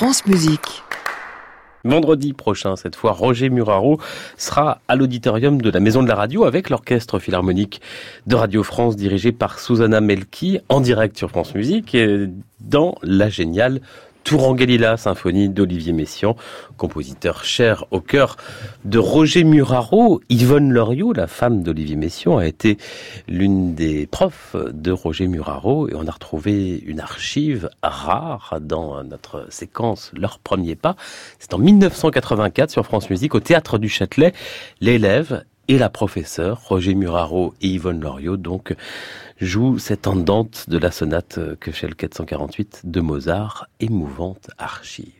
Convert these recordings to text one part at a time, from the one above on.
France Musique. Vendredi prochain, cette fois, Roger Muraro sera à l'auditorium de la Maison de la Radio avec l'orchestre philharmonique de Radio France dirigé par Susanna Melki en direct sur France Musique dans la géniale Tourangalila, symphonie d'Olivier Messiaen, compositeur cher au cœur de Roger Muraro. Yvonne Loriot, la femme d'Olivier Messiaen, a été l'une des profs de Roger Muraro et on a retrouvé une archive rare dans notre séquence Leur premier pas. C'est en 1984 sur France Musique au Théâtre du Châtelet. L'élève et la professeure, Roger Muraro et Yvonne Loriot, donc, jouent cette andante de la sonate Köchel 448 de Mozart, émouvante archive.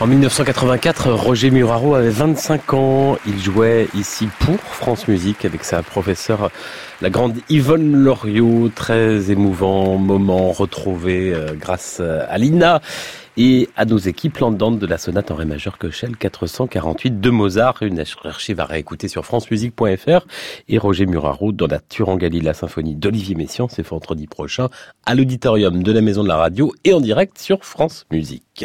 En 1984, Roger Muraro avait 25 ans. Il jouait ici pour France Musique avec sa professeure, la grande Yvonne Loriot. Très émouvant moment retrouvé euh, grâce à Lina et à nos équipes landantes de la sonate en ré majeur Köchel 448 de Mozart. Une archive à réécouter sur francemusique.fr et Roger Muraro dans la Turangali, la symphonie d'Olivier Messiaen. C'est vendredi prochain à l'auditorium de la Maison de la Radio et en direct sur France Musique